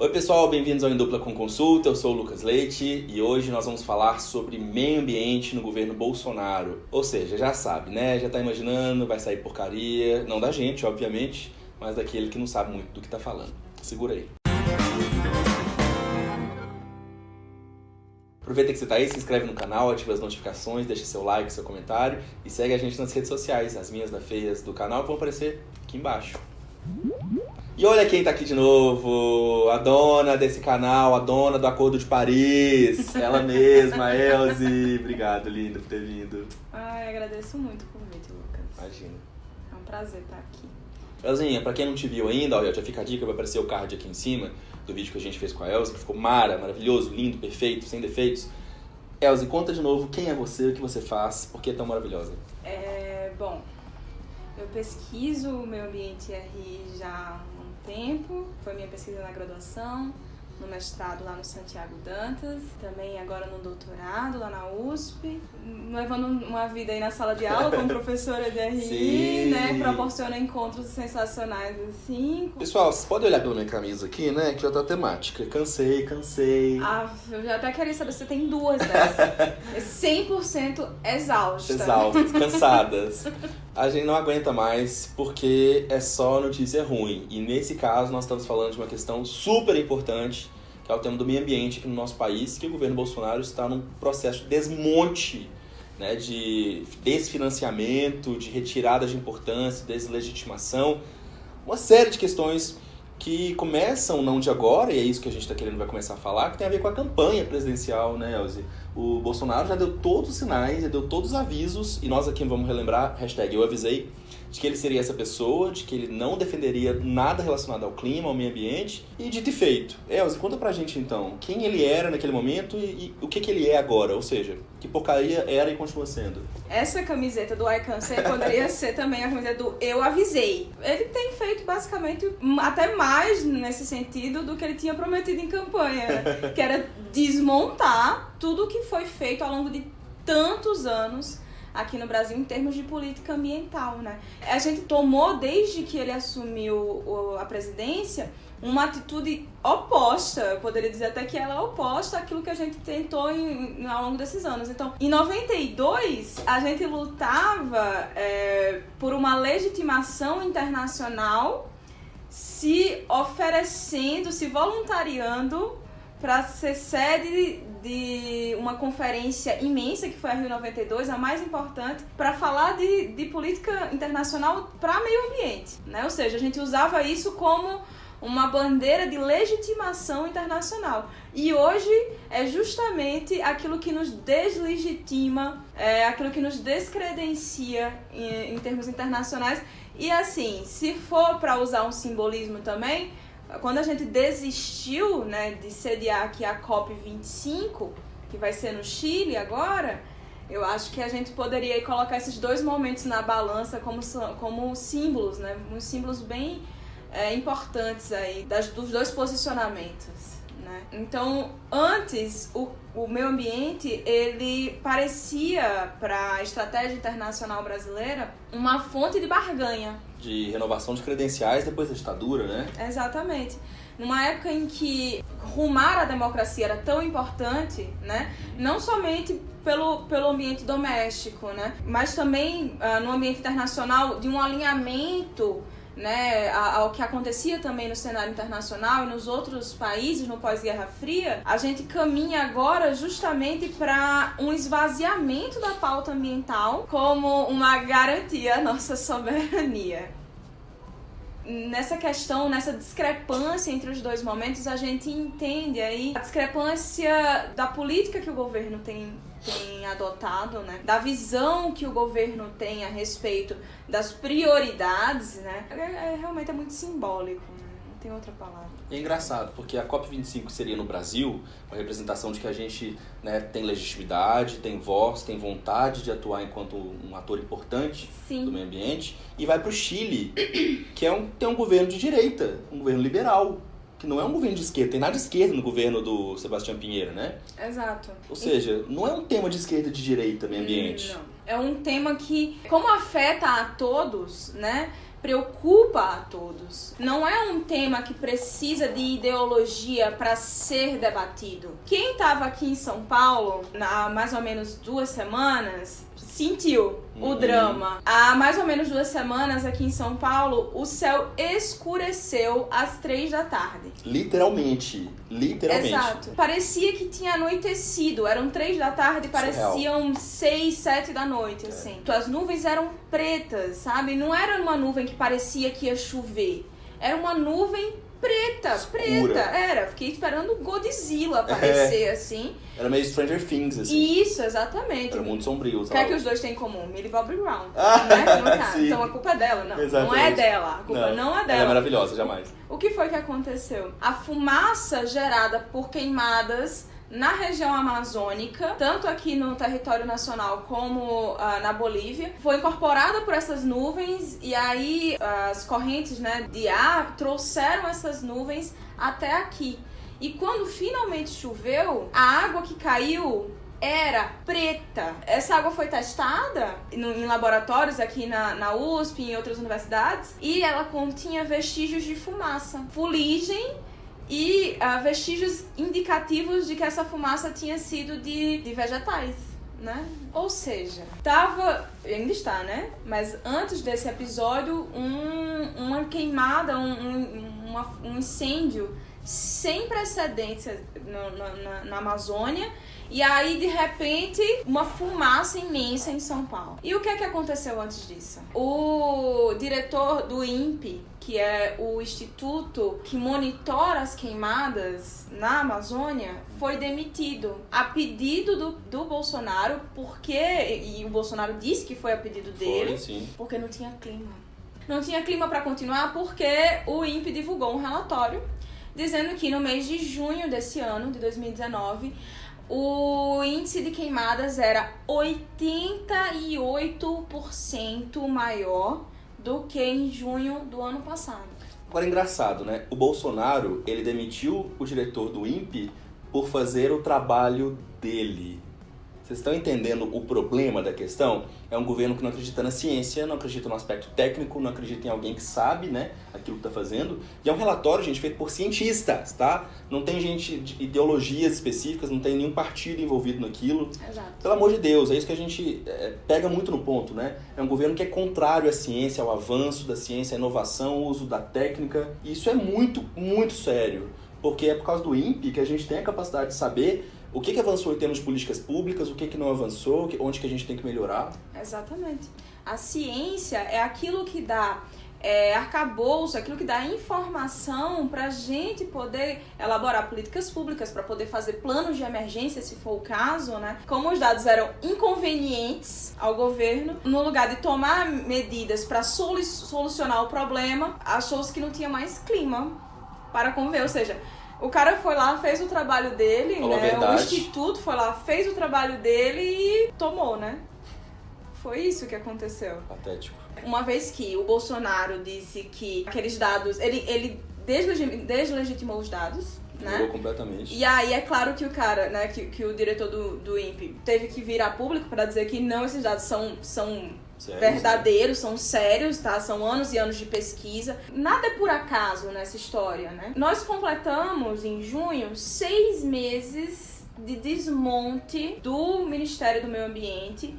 Oi pessoal, bem-vindos ao Em Dupla com Consulta, eu sou o Lucas Leite e hoje nós vamos falar sobre meio ambiente no governo Bolsonaro. Ou seja, já sabe, né? Já tá imaginando, vai sair porcaria, não da gente, obviamente, mas daquele que não sabe muito do que tá falando. Segura aí. Aproveita que você tá aí, se inscreve no canal, ativa as notificações, deixa seu like, seu comentário e segue a gente nas redes sociais. As minhas da Feias do canal vão aparecer aqui embaixo. E olha quem tá aqui de novo, a dona desse canal, a dona do Acordo de Paris, ela mesma, Elze. Obrigado, linda, por ter vindo. Ai, agradeço muito o convite, Lucas. Imagina. É um prazer estar aqui. Elzinha, pra quem não te viu ainda, ó, já fica a dica, vai aparecer o card aqui em cima do vídeo que a gente fez com a Elze, que ficou mara, maravilhoso, lindo, perfeito, sem defeitos. Elze, conta de novo quem é você, o que você faz, por que é tão maravilhosa. É, bom, eu pesquiso o meio ambiente RI já há um tempo, foi minha pesquisa na graduação, no mestrado lá no Santiago Dantas, também agora no doutorado lá na USP, levando uma vida aí na sala de aula como professora de RI, Sim. né? Proporciona encontros sensacionais assim. Pessoal, vocês podem olhar pela minha camisa aqui, né, que já tá temática. Cansei, cansei. Ah, eu já até queria saber se você tem duas dessas. É 100% exausta. Exaustas, cansadas. A gente não aguenta mais porque é só notícia ruim. E nesse caso nós estamos falando de uma questão super importante, que é o tema do meio ambiente aqui no nosso país, que o governo Bolsonaro está num processo de desmonte, né, de desfinanciamento, de retirada de importância, deslegitimação, uma série de questões que começam não de agora, e é isso que a gente está querendo vai começar a falar, que tem a ver com a campanha presidencial, né, Elze? O Bolsonaro já deu todos os sinais, já deu todos os avisos, e nós aqui vamos relembrar, hashtag eu avisei, de que ele seria essa pessoa, de que ele não defenderia nada relacionado ao clima, ao meio ambiente, e dito e feito. Elze, conta pra gente então, quem ele era naquele momento e, e o que, que ele é agora, ou seja, que porcaria era e continua sendo. Essa camiseta do I Cansei poderia ser também a camiseta do Eu Avisei. Ele tem feito basicamente até mais nesse sentido do que ele tinha prometido em campanha, né? que era desmontar tudo o que foi feito ao longo de tantos anos aqui no Brasil em termos de política ambiental, né? A gente tomou desde que ele assumiu a presidência uma atitude oposta, eu poderia dizer até que ela é oposta àquilo que a gente tentou em- ao longo desses anos. Então, em 92, a gente lutava é, por uma legitimação internacional se oferecendo, se voluntariando para ser sede de uma conferência imensa que foi a Rio 92, a mais importante, para falar de, de política internacional para meio ambiente. Né? Ou seja, a gente usava isso como uma bandeira de legitimação internacional. E hoje é justamente aquilo que nos deslegitima, é aquilo que nos descredencia em, em termos internacionais. E assim, se for para usar um simbolismo também, quando a gente desistiu né, de sediar aqui a COP25, que vai ser no Chile agora, eu acho que a gente poderia colocar esses dois momentos na balança como, como símbolos, né? Uns símbolos bem é, importantes aí das, dos dois posicionamentos. Né? Então, antes, o, o meio ambiente, ele parecia para a estratégia internacional brasileira uma fonte de barganha. De renovação de credenciais depois da ditadura, né? Exatamente. Numa época em que rumar a democracia era tão importante, né? Não somente pelo, pelo ambiente doméstico, né? Mas também ah, no ambiente internacional de um alinhamento né, ao que acontecia também no cenário internacional e nos outros países no pós-Guerra Fria, a gente caminha agora justamente para um esvaziamento da pauta ambiental como uma garantia à nossa soberania nessa questão, nessa discrepância entre os dois momentos, a gente entende aí a discrepância da política que o governo tem, tem adotado, né? Da visão que o governo tem a respeito das prioridades, né? É, é- realmente é muito simbólico, né? Não tem outra palavra. É engraçado, porque a COP25 seria no Brasil uma representação de que a gente né, tem legitimidade, tem voz, tem vontade de atuar enquanto um ator importante do Sim. meio ambiente, e vai para o Chile, que é um, tem um governo de direita, um governo liberal, que não é um governo de esquerda, tem nada de esquerda no governo do Sebastião Pinheiro, né? Exato. Ou seja, não é um tema de esquerda e de direita, meio ambiente. Não. É um tema que, como afeta a todos, né? Preocupa a todos. Não é um tema que precisa de ideologia para ser debatido. Quem estava aqui em São Paulo há mais ou menos duas semanas sentiu o drama. Há mais ou menos duas semanas aqui em São Paulo, o céu escureceu às três da tarde. Literalmente. Literalmente. Exato. Parecia que tinha anoitecido. Eram três da tarde, pareciam seis, sete da noite, assim. Então, As nuvens eram pretas, sabe? Não era uma nuvem que parecia que ia chover. Era uma nuvem preta, Escura. preta. Era. Fiquei esperando o Godzilla aparecer, assim. Era meio Stranger Things, assim. Isso, exatamente. Era muito sombrio, O que é que os dois têm em comum? Millie Bobby Brown. Ah, né? Sim. Então a culpa é dela. Não, não é Exatamente. dela. A culpa não, é Ela é dela. maravilhosa, jamais. O que foi que aconteceu? A fumaça gerada por queimadas na região amazônica, tanto aqui no território nacional como ah, na Bolívia, foi incorporada por essas nuvens e aí as correntes né, de ar trouxeram essas nuvens até aqui. E quando finalmente choveu, a água que caiu era preta. Essa água foi testada em laboratórios aqui na, na USP e em outras universidades e ela continha vestígios de fumaça, fuligem e ah, vestígios indicativos de que essa fumaça tinha sido de, de vegetais. Né? Ou seja, tava. Ainda está, né? Mas antes desse episódio, um, uma queimada, um, um, uma- um incêndio sem na- na- na Amazônia. E aí, de repente, uma fumaça imensa em São Paulo. E o que é que aconteceu antes disso? O diretor do INPE, que é o instituto que monitora as queimadas na Amazônia, foi demitido a pedido do, do Bolsonaro, porque. E o Bolsonaro disse que foi a pedido dele Foi, sim. porque não tinha clima. Não tinha clima para continuar porque o INPE divulgou um relatório dizendo que no mês de junho desse ano, de 2019, o índice de queimadas era 88% maior do que em junho do ano passado. Agora, engraçado, né? O Bolsonaro, ele demitiu o diretor do INPE por fazer o trabalho dele. Vocês estão entendendo o problema da questão? É um governo que não acredita na ciência, não acredita no aspecto técnico, não acredita em alguém que sabe, né, aquilo que está fazendo. E é um relatório, gente, feito por cientistas, tá? Não tem gente de ideologias específicas, não tem nenhum partido envolvido naquilo. Exato. Pelo amor de Deus, é isso que a gente é, pega muito no ponto, né? É um governo que é contrário à ciência, ao avanço da ciência, à inovação, ao uso da técnica. E isso é muito, muito sério. Porque é por causa do INPE que a gente tem a capacidade de saber o que, que avançou em termos de políticas públicas, o que, que não avançou, onde que a gente tem que melhorar. Exatamente. A ciência é aquilo que dá é, arcabouço, aquilo que dá informação para a gente poder elaborar políticas públicas, para poder fazer planos de emergência, se for o caso, né? Como os dados eram inconvenientes ao governo, no lugar de tomar medidas para solu solucionar o problema, achou-se que não tinha mais clima para conviver. Ou seja, o cara foi lá, fez o trabalho dele, Falou a né? O instituto foi lá, fez o trabalho dele e tomou, né? Foi isso que aconteceu. Patético. Uma vez que o Bolsonaro disse que aqueles dados, ele, ele deslegi- deslegitimou os dados, né? Mudou completamente. E aí é claro que o cara, né, que, que o diretor do, do INPE teve que vir a público para dizer que não, esses dados são, são Sério, verdadeiros, são sérios, tá? São anos e anos de pesquisa. Nada é por acaso nessa história, né? Nós completamos em junho seis meses de desmonte do Ministério do Meio Ambiente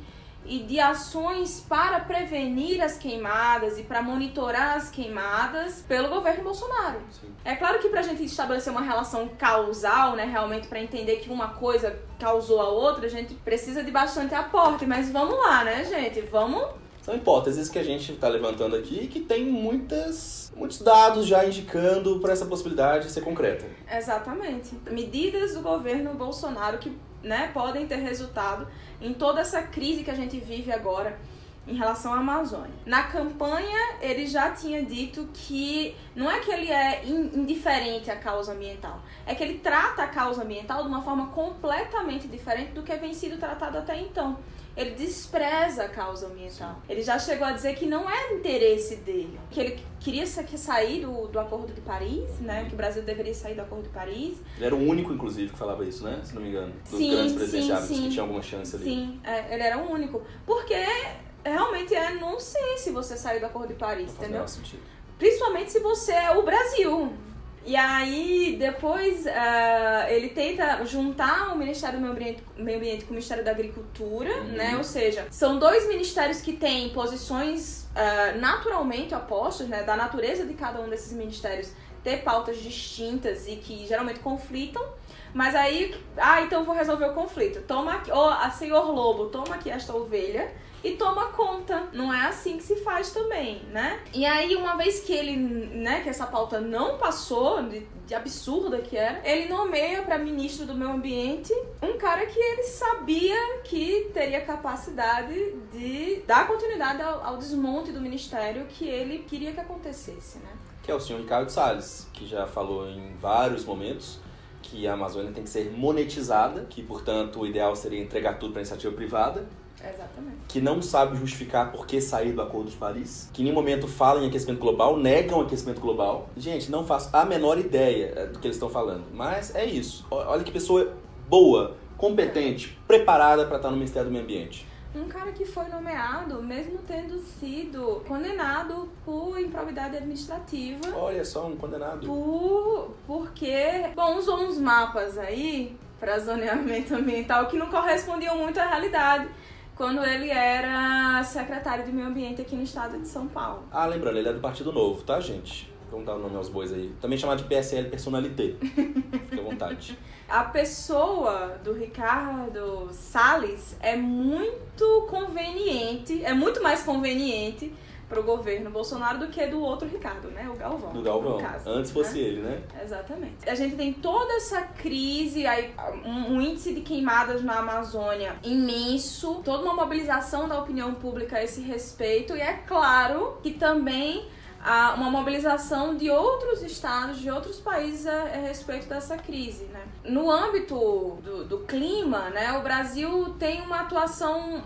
e de ações para prevenir as queimadas e para monitorar as queimadas pelo governo Bolsonaro. Sim. É claro que pra gente estabelecer uma relação causal, né, realmente pra entender que uma coisa causou a outra, a gente precisa de bastante aporte, mas vamos lá, né, gente? Vamos São hipóteses que a gente está levantando aqui e que tem muitas, muitos dados já indicando para essa possibilidade ser concreta. Exatamente. Medidas do governo Bolsonaro que né, podem ter resultado em toda essa crise que a gente vive agora em relação à Amazônia. Na campanha, ele já tinha dito que não é que ele é in- indiferente à causa ambiental, é que ele trata a causa ambiental de uma forma completamente diferente do que vem sido tratado até então. Ele despreza a causa ambiental. Ele já chegou a dizer que não é interesse dele. Que ele queria sa- que sair do, do Acordo de Paris, né? Que o Brasil deveria sair do Acordo de Paris. Ele era o único, inclusive, que falava isso, né? Se não me engano. Dos Sim, grandes sim, presidenciáveis sim. que tinha alguma chance ali. Sim, é, ele era o único. Porque realmente é nonsense você sair do Acordo de Paris, Não faz entendeu? menor sentido. Principalmente se você é o Brasil. E aí, depois, ah, ele tenta juntar o Ministério do Meio Ambiente, Meio Ambiente com o Ministério da Agricultura, Uhum. né? Ou seja, são dois ministérios que têm posições ah, naturalmente opostas, né? Da natureza de cada um desses ministérios ter pautas distintas e que geralmente conflitam. Mas aí, ah, então vou resolver o conflito. Toma aqui, ó, a senhor Lobo, toma aqui esta ovelha e toma conta. Não é assim que se faz também, né? E aí, uma vez que ele, né, que essa pauta não passou, de, de absurda que era, ele nomeia para ministro do meio ambiente um cara que ele sabia que teria capacidade de dar continuidade ao, ao desmonte do ministério que ele queria que acontecesse, né? Que é o senhor Ricardo Salles, que já falou em vários momentos que a Amazônia tem que ser monetizada, que, portanto, o ideal seria entregar tudo para iniciativa privada, Exatamente. que não sabe justificar por que sair do Acordo de Paris, que em nenhum momento falam em aquecimento global, negam o aquecimento global. Gente, não faço a menor ideia eh, do que eles estão falando, mas é isso. Olha que pessoa boa, competente, preparada para estar no Ministério do Meio Ambiente. Um cara que foi nomeado, mesmo tendo sido condenado por improbidade administrativa, Olha só, um condenado. por porque, bom, usou uns mapas aí para zoneamento ambiental que não correspondiam muito à realidade quando ele era secretário de meio ambiente aqui no estado de São Paulo. Ah, lembrando, ele é do Partido Novo, tá, gente? Vamos dar o nome aos bois aí. Também chamado de PSL Personalité. Fique à vontade. A pessoa do Ricardo Salles é muito conveniente, é muito mais conveniente para o governo Bolsonaro do que do outro Ricardo, né? O Galvão. Do Galvão. caso, Antes né? fosse ele, né? Exatamente. A gente tem toda essa crise, aí, um, um índice de queimadas na Amazônia imenso, toda uma mobilização da opinião pública a esse respeito, e é claro que também há uma mobilização de outros estados, de outros países a, a respeito dessa crise, né? No âmbito do, do clima, né, o Brasil tem uma atuação,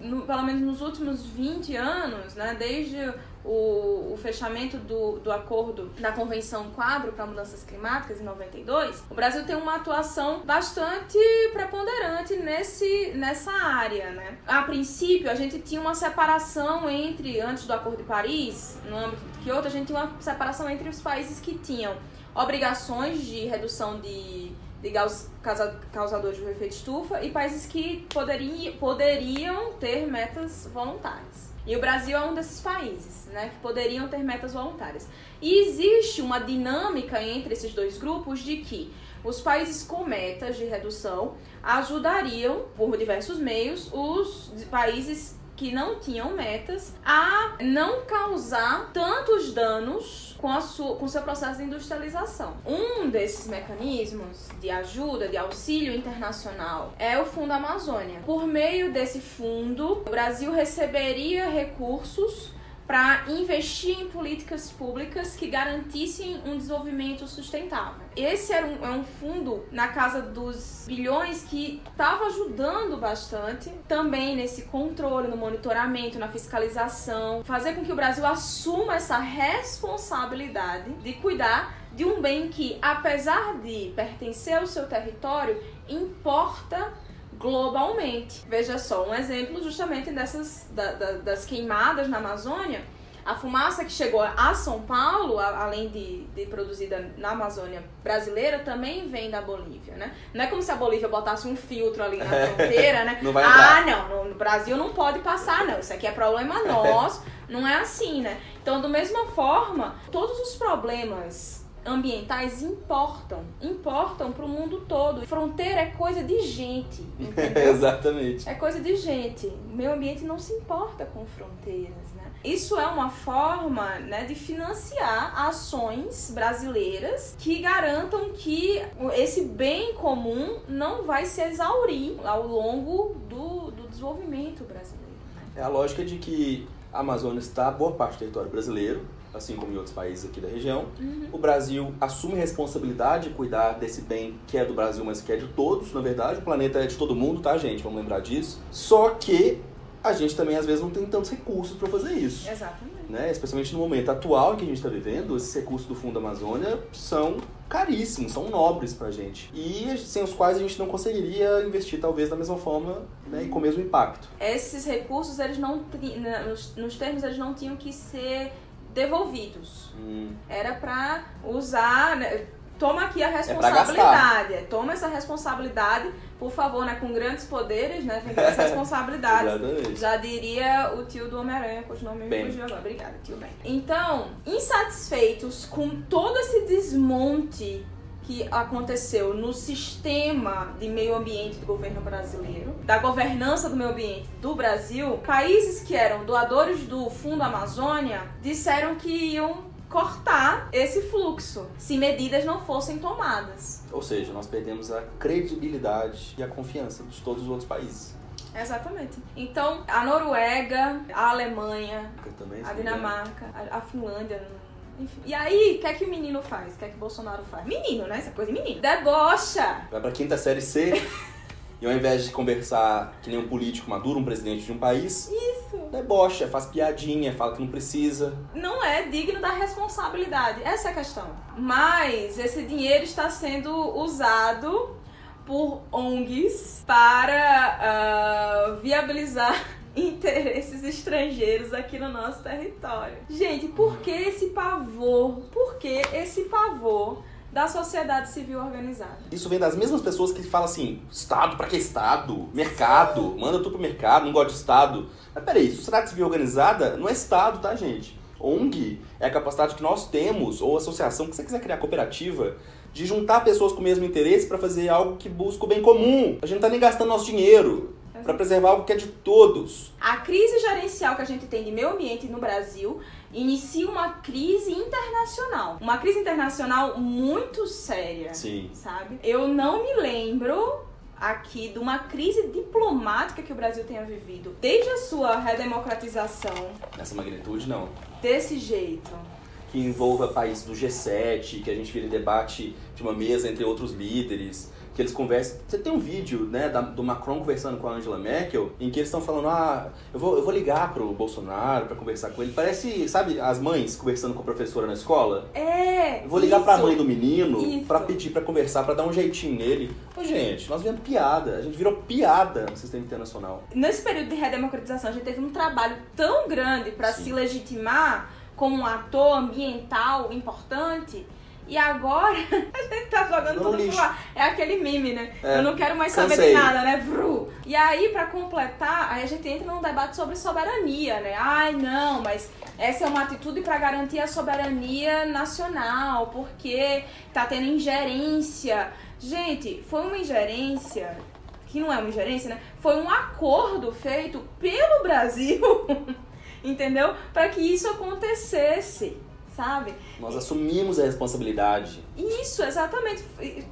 no- pelo menos nos últimos 20 anos, né, desde o, o fechamento do, do acordo da Convenção Quadro para Mudanças Climáticas em 92, o Brasil tem uma atuação bastante preponderante nesse, nessa área. Né? A princípio, a gente tinha uma separação entre, antes do Acordo de Paris, no âmbito de Kyoto, a gente tinha uma separação entre os países que tinham obrigações de redução de gaus- causa- causadores do efeito estufa e países que poderiam, poderiam ter metas voluntárias. E o Brasil é um desses países, né, que poderiam ter metas voluntárias. E existe uma dinâmica entre esses dois grupos de que os países com metas de redução ajudariam, por diversos meios, os países que não tinham metas a não causar tantos danos com, a su- com seu processo de industrialização. Um desses mecanismos de ajuda, de auxílio internacional, é o Fundo Amazônia. Por meio desse fundo, o Brasil receberia recursos para investir em políticas públicas que garantissem um desenvolvimento sustentável. Esse era um, é um fundo na casa dos bilhões que estava ajudando bastante também nesse controle, no monitoramento, na fiscalização, fazer com que o Brasil assuma essa responsabilidade de cuidar de um bem que, apesar de pertencer ao seu território, importa globalmente. Veja só, um exemplo justamente dessas da- da- das queimadas na Amazônia. A fumaça que chegou a São Paulo, a- além de, de produzida na Amazônia brasileira, também vem da Bolívia, né? Não é como se a Bolívia botasse um filtro ali na fronteira, né? Não vai ah, entrar. não, no Brasil não pode passar, não. Isso aqui é problema nosso. não é assim, né? Então, da mesma forma, todos os problemas ambientais importam, importam para o mundo todo. Fronteira é coisa de gente? Exatamente. É coisa de gente. O meio ambiente não se importa com fronteiras, né? Isso é uma forma né, de financiar ações brasileiras que garantam que esse bem comum não vai se exaurir ao longo do, do desenvolvimento brasileiro. né? É a lógica de que a Amazônia está boa parte do território brasileiro, assim como em outros países aqui da região. O Brasil assume responsabilidade de cuidar desse bem que é do Brasil, mas que é de todos, na verdade. O planeta é de todo mundo, tá, gente? Vamos lembrar disso. Só que a gente também, às vezes, não tem tantos recursos para fazer isso. Exatamente. Né? Especialmente no momento atual em que a gente está vivendo, esses recursos do Fundo Amazônia são caríssimos, são nobres pra gente. E sem os quais a gente não conseguiria investir talvez da mesma forma né, e com o mesmo impacto. Esses recursos, eles não nos termos, eles não tinham que ser devolvidos. Hum. Era para usar, né, toma aqui a responsabilidade, é toma essa responsabilidade, por favor, né, com grandes poderes, né, vem grandes responsabilidades. Já diria o tio do Homem-Aranha, cujo nome me fugiu agora. Obrigada, tio Ben. Então, insatisfeitos com todo esse desmonte que aconteceu no sistema de meio ambiente do governo brasileiro, da governança do meio ambiente do Brasil, países que eram doadores do Fundo Amazônia disseram que iam cortar esse fluxo se medidas não fossem tomadas. Ou seja, nós perdemos a credibilidade e a confiança de todos os outros países. Exatamente. Então, a Noruega, a Alemanha, a Dinamarca, a Finlândia, enfim. E aí, o que é que o menino faz? O que é que o Bolsonaro faz? Menino, né? Essa coisa de menino. Debocha! Vai pra quinta série C. e ao invés de conversar que nem um político maduro, um presidente de um país. Isso! Debocha, faz piadinha, fala que não precisa. Não é digno da responsabilidade. Essa é a questão. Mas esse dinheiro está sendo usado por ONGs para uh, viabilizar interesses estrangeiros aqui no nosso território. Gente, por que esse pavor? Por que esse pavor da sociedade civil organizada? Isso vem das mesmas pessoas que falam assim: Estado, pra que Estado? Mercado, manda tudo pro mercado, não gosta de Estado. Mas peraí, sociedade civil organizada não é Estado, tá, gente? ONG é a capacidade que nós temos, ou associação, que você quiser criar cooperativa, de juntar pessoas com o mesmo interesse para fazer algo que busca o bem comum. A gente não tá nem gastando nosso dinheiro para preservar algo que é de todos. A crise gerencial que a gente tem de meio ambiente no Brasil inicia uma crise internacional. Uma crise internacional muito séria. Sim. Sabe? Eu não me lembro aqui de uma crise diplomática que o Brasil tenha vivido desde a sua redemocratização. Nessa magnitude, não. Desse jeito. Que envolva países do G7, que a gente vira debate de uma mesa entre outros líderes que eles conversam. Você tem um vídeo, né, da, do Macron conversando com a Angela Merkel, em que eles estão falando, ah, eu vou, eu vou ligar pro Bolsonaro para conversar com ele. Parece, sabe, as mães conversando com a professora na escola? É. Vou ligar isso, pra mãe do menino para pedir para conversar, para dar um jeitinho nele. Ô, gente, nós vemos piada. A gente virou piada no sistema internacional. Nesse período de redemocratização, a gente teve um trabalho tão grande para se legitimar como um ator ambiental importante e agora a gente tá jogando tudo pro ar. É aquele meme, né? É. Eu não quero mais saber Cansei. de nada, né? Vru. E aí, para completar, aí a gente entra num debate sobre soberania, né? Ai, não, mas essa é uma atitude para garantir a soberania nacional, porque tá tendo ingerência. Gente, foi uma ingerência que não é uma ingerência, né? Foi um acordo feito pelo Brasil, entendeu? Para que isso acontecesse sabe? Nós assumimos a responsabilidade. Isso, exatamente.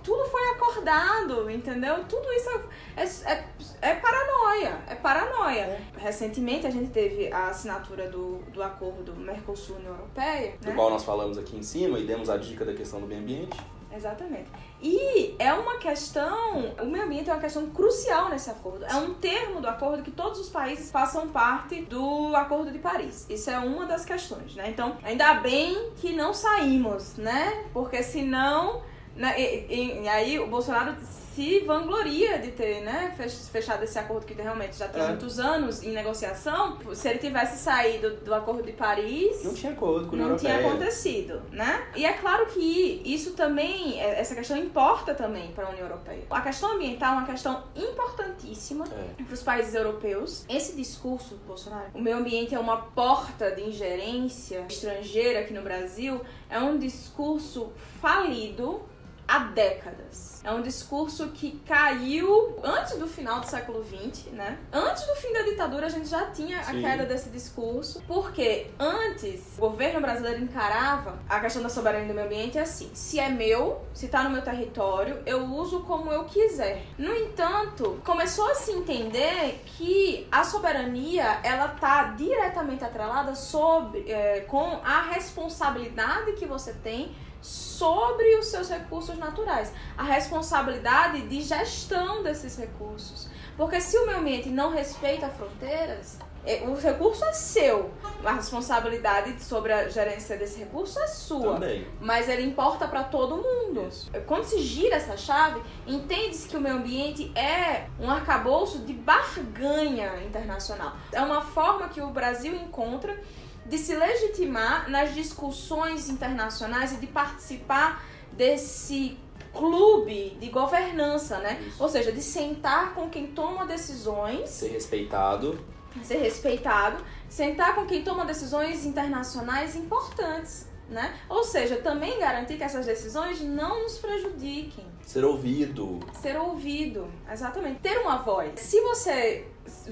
Tudo foi acordado, entendeu? Tudo isso é, é, é paranoia. É paranoia. É. Recentemente a gente teve a assinatura do, do acordo Mercosul-União Europeia. Do né? qual nós falamos aqui em cima e demos a dica da questão do meio ambiente. Exatamente. E é uma questão, o meio ambiente é uma questão crucial nesse acordo. É um termo do acordo que todos os países façam parte do Acordo de Paris. Isso é uma das questões, né? Então, ainda bem que não saímos, né? Porque senão. Né? E, e, e aí o Bolsonaro se vangloria de ter né, fechado esse acordo que realmente já tem é. muitos anos em negociação. Se ele tivesse saído do Acordo de Paris. Não tinha acordo com a Não tinha acontecido, né? E é claro que isso também, é, essa questão importa também para a União Europeia. A questão ambiental é uma questão importantíssima é. para os países europeus. Esse discurso Bolsonaro, o meio ambiente é uma porta de ingerência estrangeira aqui no Brasil, é um discurso falido há décadas. É um discurso que caiu antes do final do século XX, né? Antes do fim da ditadura, a gente já tinha Sim. a queda desse discurso, porque antes o governo brasileiro encarava a questão da soberania do meio ambiente assim: se é meu, se tá no meu território, eu uso como eu quiser. No entanto, começou a se entender que a soberania ela tá diretamente atrelada sobre, é, com a responsabilidade que você tem sobre os seus recursos naturais, a responsabilidade de gestão desses recursos. Porque se o meio ambiente não respeita fronteiras, É, o recurso é seu, a responsabilidade sobre a gerência desse recurso é sua. Também. Mas ele importa para todo mundo. Isso. Quando se gira essa chave, entende-se que o meio ambiente é um arcabouço de barganha internacional. É uma forma que o Brasil encontra de se legitimar nas discussões internacionais e de participar desse clube de governança, né? Isso. Ou seja, de sentar com quem toma decisões Ser respeitado. ser respeitado, sentar com quem toma decisões internacionais importantes, né? Ou seja, também garantir que essas decisões não nos prejudiquem. Ser ouvido. Ser ouvido, exatamente. Ter uma voz. Se você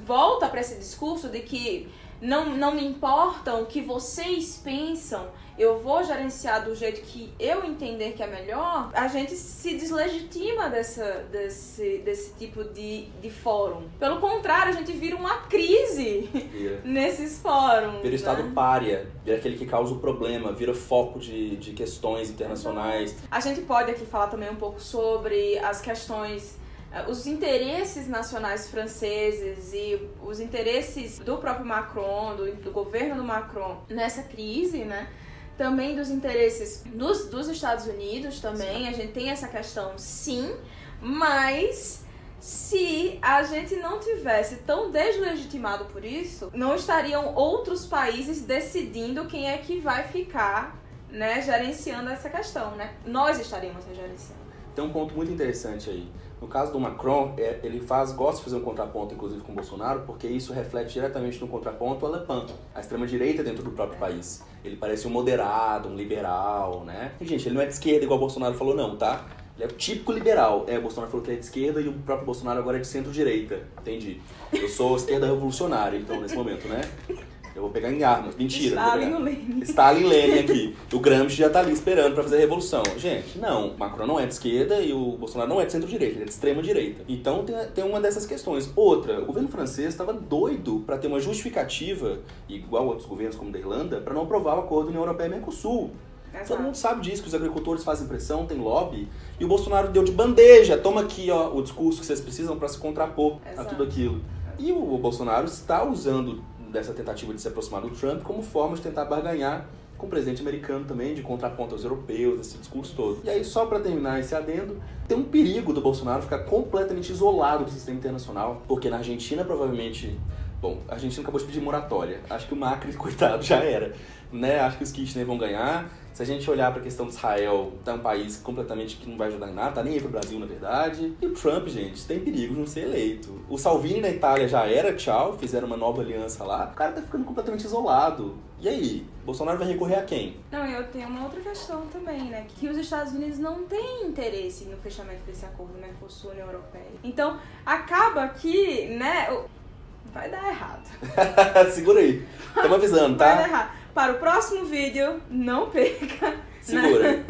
volta para esse discurso de que não, não me importa o que vocês pensam, eu vou gerenciar do jeito que eu entender que é melhor, a gente se deslegitima dessa, desse, desse tipo de, de fórum. Pelo contrário, a gente vira uma crise Vira. nesses fóruns. Vira o estado né? pária. Vira aquele que causa o problema. Vira foco de, de questões internacionais. A gente pode aqui falar também um pouco sobre as questões, os interesses nacionais franceses e os interesses do próprio Macron, do, do governo do Macron nessa crise, né? Também dos interesses dos, dos Estados Unidos também. A gente tem essa questão, sim, mas se a gente não tivesse tão deslegitimado por isso, não estariam outros países decidindo quem é que vai ficar, né, gerenciando essa questão, né? Nós estaríamos gerenciando. Tem um ponto muito interessante aí. No caso do Macron, é, ele faz, gosta de fazer um contraponto, inclusive, com o Bolsonaro, porque isso reflete diretamente no contraponto ao Le Pen, a extrema-direita dentro do próprio país. Ele parece um moderado, um liberal, né? E, gente, ele não é de esquerda igual o Bolsonaro falou, não, tá? Ele é o típico liberal. É, o Bolsonaro falou que ele é de esquerda e o próprio Bolsonaro agora é de centro-direita. Entendi. Eu sou esquerda revolucionária, então, nesse momento, né? Eu vou pegar em armas. Mentira. Stalin Lenin. Stalin Lenin aqui. O Gramsci já tá ali esperando pra fazer a revolução. Gente, não. O Macron não é de esquerda e o Bolsonaro não é de centro-direita, ele é de extrema-direita. Então tem, tem uma dessas questões. Outra, o governo francês estava doido pra ter uma justificativa, igual outros governos como o da Irlanda, pra não aprovar o acordo União Europeia-Mercosul. Todo mundo sabe disso, que os agricultores fazem pressão, tem lobby. E o Bolsonaro deu de bandeja. Toma aqui, ó, o discurso que vocês precisam pra se contrapor a Exato. tudo aquilo. E o Bolsonaro está usando dessa tentativa de se aproximar do Trump como forma de tentar barganhar com o presidente americano também, de contraponto aos europeus, esse discurso todo. E aí, só pra terminar esse adendo, tem um perigo do Bolsonaro ficar completamente isolado do sistema internacional, porque na Argentina provavelmente. Bom, a Argentina acabou de pedir moratória. Acho que o Macri, coitado, já era. Né? Acho que os Kirchner vão ganhar. Se a gente olhar pra questão de Israel, tá um país completamente que não vai ajudar em nada, tá nem aí pro Brasil, na verdade. E o Trump, gente, tem perigo de não ser eleito. O Salvini na Itália já era, tchau, fizeram uma nova aliança lá. O cara tá ficando completamente isolado. E aí? Bolsonaro vai recorrer a quem? Não, eu tenho uma outra questão também, né? Que os Estados Unidos não têm interesse no fechamento desse acordo Mercosul União Europeia. Então, acaba que, né, vai dar errado. Segura aí. Estamos avisando, Vai dar tá? errado. Para o próximo vídeo, não perca. né? Segura.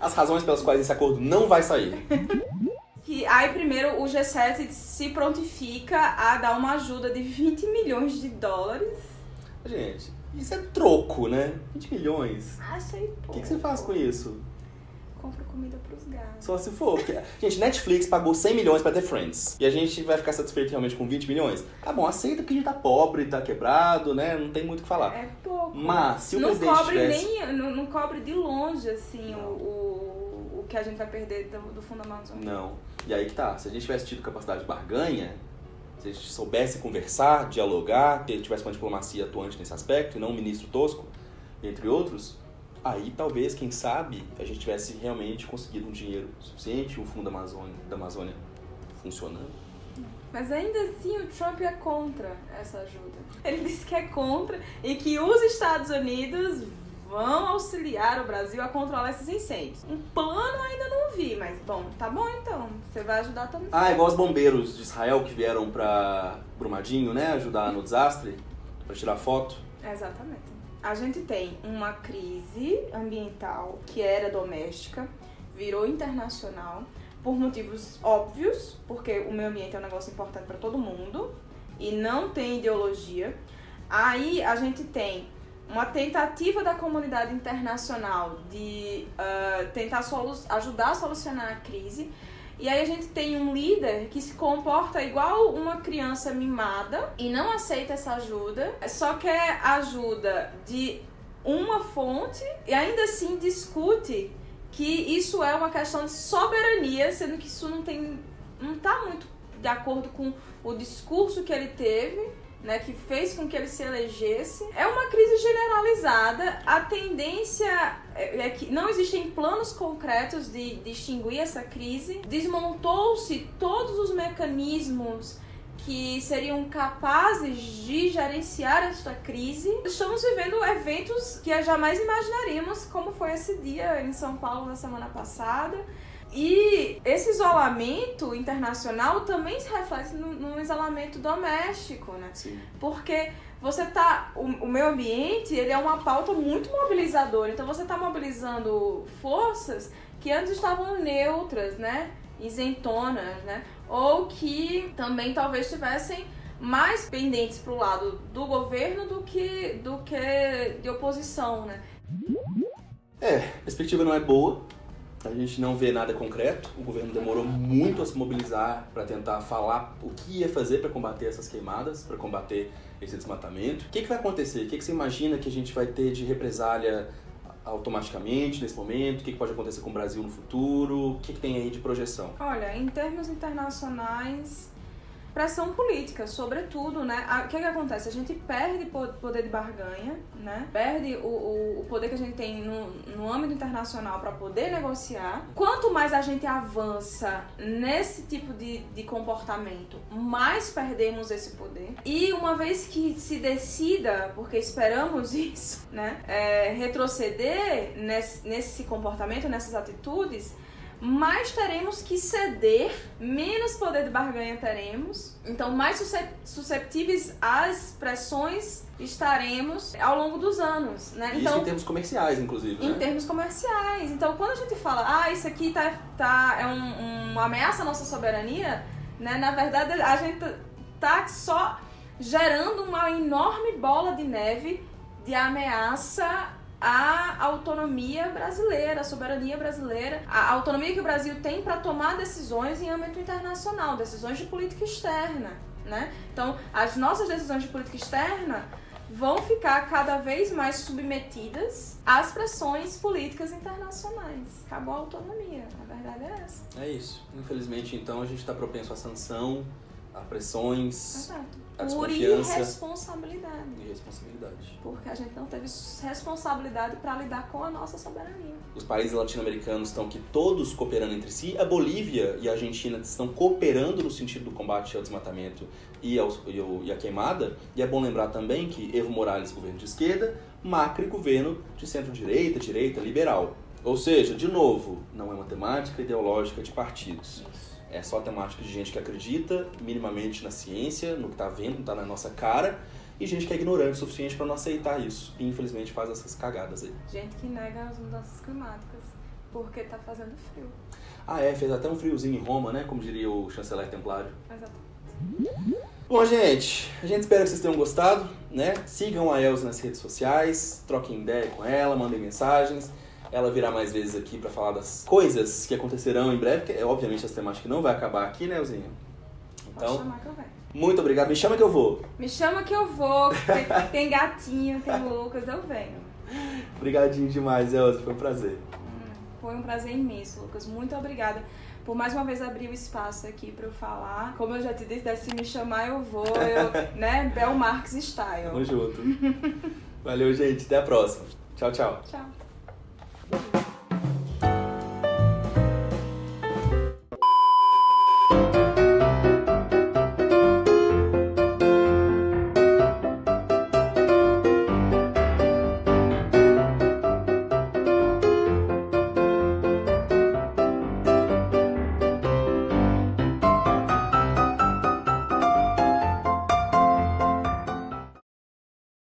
As razões pelas quais esse acordo não vai sair. Que aí primeiro o G7 se prontifica a dar uma ajuda de 20 milhões de dólares. Gente, isso é troco, né? 20 milhões. Achei O pouco. que, que você faz com isso? Compra comida pros gatos. Só se for. Porque, gente, Netflix pagou 100 milhões pra ter Friends. E a gente vai ficar satisfeito realmente com 20 milhões? Tá bom, aceita que a gente tá pobre, tá quebrado, né? Não tem muito o que falar. É pouco. Mas, se o não presidente cobre tivesse... nem não, não cobre de longe assim o, o, o que a gente vai perder do, do fundo Amazônia. Não. E aí que tá. Se a gente tivesse tido capacidade de barganha, se a gente soubesse conversar, dialogar, ter, tivesse uma diplomacia atuante nesse aspecto, e não um ministro tosco, entre outros, aí talvez, quem sabe, a gente tivesse realmente conseguido um dinheiro suficiente, o fundo da Amazônia, da Amazônia funcionando. Mas ainda assim o Trump é contra essa ajuda. Ele disse que é contra e que os Estados Unidos vão auxiliar o Brasil a controlar esses incêndios. Um plano ainda não vi, mas bom, tá bom então. Você vai ajudar também. Ah, igual os bombeiros de Israel que vieram pra Brumadinho, né, ajudar no desastre, pra tirar foto. Exatamente. A gente tem uma crise ambiental que era doméstica, virou internacional, por motivos óbvios, porque o meio ambiente é um negócio importante para todo mundo e não tem ideologia. Aí a gente tem uma tentativa da comunidade internacional de ah, tentar ajudar a solucionar a crise E aí a gente tem um líder que se comporta igual uma criança mimada e não aceita essa ajuda, só quer ajuda de uma fonte e ainda assim discute que isso é uma questão de soberania, sendo que isso não tem não tá muito de acordo com o discurso que ele teve né, que fez com que ele se elegesse. É uma crise generalizada. A tendência é, é que não existem planos concretos de, extinguir essa crise. Desmontou-se todos os mecanismos que seriam capazes de gerenciar esta crise. Estamos vivendo eventos que jamais imaginaríamos, como foi esse dia em São Paulo na semana passada e esse isolamento internacional também se reflete no, no isolamento doméstico, né? Sim. Porque você tá. O, o meio ambiente ele é uma pauta muito mobilizadora. Então você está mobilizando forças que antes estavam neutras, né? Isentonas, né? Ou que também talvez estivessem mais pendentes para o lado do governo do que, do que de oposição, né? É, a perspectiva não é boa, a gente não vê nada concreto. O governo demorou muito a se mobilizar para tentar falar o que ia fazer para combater essas queimadas, para combater esse desmatamento. O que, que vai acontecer? O que, que você imagina que a gente vai ter de represália automaticamente nesse momento? O que, pode acontecer com o Brasil no futuro? O que tem aí de projeção? Olha, em termos internacionais, pressão política, sobretudo, né? O que, que acontece? A gente perde poder de barganha, né? Perde o, o, o poder que a gente tem no, no âmbito internacional para poder negociar. Quanto mais a gente avança nesse tipo de, de comportamento, mais perdemos esse poder. E uma vez que se decida, porque esperamos isso, né? É, retroceder nesse, nesse comportamento, nessas atitudes, mais teremos que ceder, menos poder de barganha teremos, então mais susceptíveis às pressões estaremos ao longo dos anos, né? Então, isso em termos comerciais, inclusive. Em né? termos comerciais. Então, quando a gente fala, ah, isso aqui tá, tá, é um, uma ameaça à nossa soberania, né? Na verdade, a gente tá só gerando uma enorme bola de neve de ameaça a autonomia brasileira, a soberania brasileira, a autonomia que o Brasil tem para tomar decisões em âmbito internacional, decisões de política externa, né? Então, as nossas decisões de política externa vão ficar cada vez mais submetidas às pressões políticas internacionais. Acabou a autonomia, a verdade é essa. É isso. Infelizmente, então, a gente está propenso à sanção, a pressões. Exato por irresponsabilidade. Irresponsabilidade. Porque a gente não teve responsabilidade para lidar com a nossa soberania. Os países latino-americanos estão que todos cooperando entre si. A Bolívia e a Argentina estão cooperando no sentido do combate ao desmatamento e, ao, e, ao, e à queimada. E é bom lembrar também que Evo Morales, governo de esquerda, Macri, governo de centro-direita, direita, liberal. Ou seja, de novo, não é matemática ideológica de partidos. Isso é só temática de gente que acredita minimamente na ciência, no que está vendo, está na nossa cara, e gente que é ignorante o suficiente para não aceitar isso. E infelizmente faz essas cagadas aí. Gente que nega as mudanças climáticas porque está fazendo frio. Ah, é, fez até um friozinho em Roma, né? Como diria o chanceler templário. Exatamente. Bom, gente, a gente espera que vocês tenham gostado, né? Sigam a Elza nas redes sociais, troquem ideia com ela, mandem mensagens ela virá mais vezes aqui para falar das coisas que acontecerão em breve, que é, obviamente essa temática não vai acabar aqui, né, Elzinha? Então, Pode chamar que eu venho. Muito obrigado. Me chama que eu vou. Me chama que eu vou. Tem, tem gatinho, tem Lucas, eu venho. Obrigadinho demais, Elza. Foi um prazer. Hum, foi um prazer imenso, Lucas. Muito obrigada por mais uma vez abrir o espaço aqui para eu falar. Como eu já te disse, se me chamar eu vou, eu, né? Bel Marx style. Tamo junto. Valeu, gente. Até a próxima. Tchau, tchau. Tchau. Thank you.